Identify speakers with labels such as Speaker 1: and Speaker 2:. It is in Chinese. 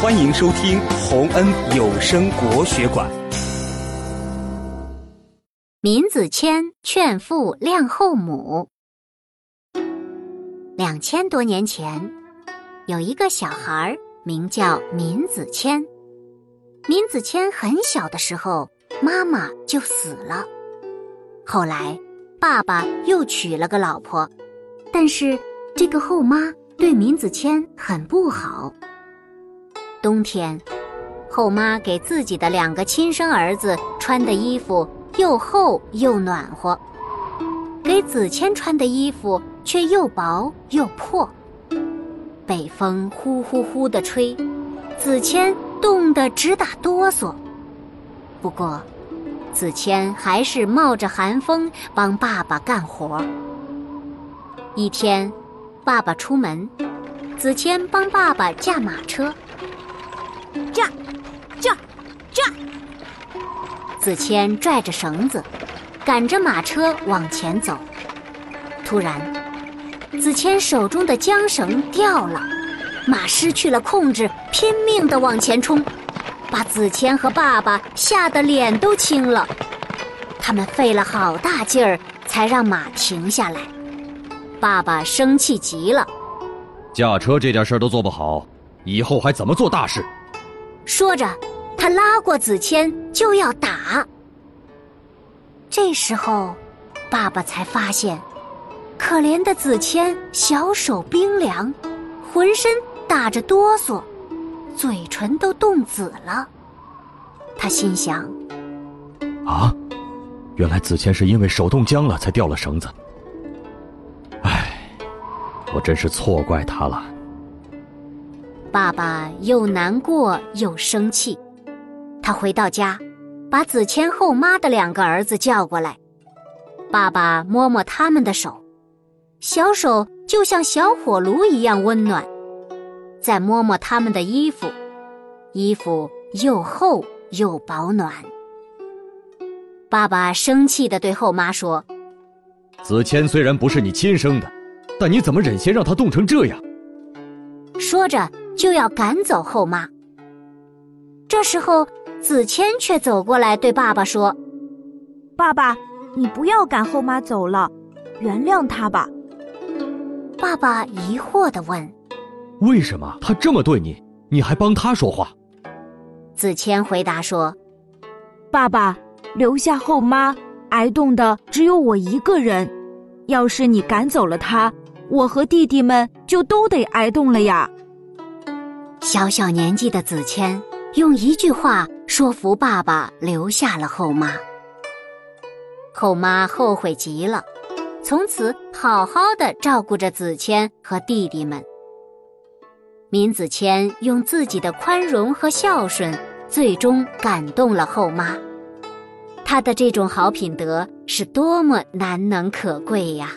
Speaker 1: 欢迎收听洪恩有声国学馆。
Speaker 2: 闵子骞劝父谅后母。两千多年前，有一个小孩名叫闵子骞。闵子骞很小的时候，妈妈就死了。后来，爸爸又娶了个老婆，但是这个后妈对闵子骞很不好。冬天，后妈给自己的两个亲生儿子穿的衣服又厚又暖和，给子谦穿的衣服却又薄又破。北风呼呼呼地吹，子谦冻得直打哆嗦。不过，子谦还是冒着寒风帮爸爸干活。一天，爸爸出门，子谦帮爸爸驾马车。驾，驾，驾！子谦拽着绳子，赶着马车往前走。突然，子谦手中的缰绳掉了，马失去了控制，拼命的往前冲，把子谦和爸爸吓得脸都青了。他们费了好大劲儿才让马停下来。爸爸生气极了，
Speaker 3: 驾车这点事儿都做不好，以后还怎么做大事？
Speaker 2: 说着，他拉过子谦就要打。这时候，爸爸才发现，可怜的子谦小手冰凉，浑身打着哆嗦，嘴唇都冻紫了。他心想：
Speaker 3: 啊，原来子谦是因为手冻僵了才掉了绳子。唉，我真是错怪他了。
Speaker 2: 爸爸又难过又生气，他回到家，把子谦后妈的两个儿子叫过来。爸爸摸摸他们的手，小手就像小火炉一样温暖。再摸摸他们的衣服，衣服又厚又保暖。爸爸生气地对后妈说：“
Speaker 3: 子谦虽然不是你亲生的，但你怎么忍心让他冻成这样？”
Speaker 2: 说着。就要赶走后妈。这时候，子谦却走过来对爸爸说：“
Speaker 4: 爸爸，你不要赶后妈走了，原谅她吧。”
Speaker 2: 爸爸疑惑地问：“
Speaker 3: 为什么他这么对你，你还帮他说话？”
Speaker 2: 子谦回答说：“
Speaker 4: 爸爸，留下后妈挨冻的只有我一个人，要是你赶走了她，我和弟弟们就都得挨冻了呀。”
Speaker 2: 小小年纪的子谦用一句话说服爸爸留下了后妈。后妈后悔极了，从此好好的照顾着子谦和弟弟们。闵子骞用自己的宽容和孝顺，最终感动了后妈。他的这种好品德是多么难能可贵呀！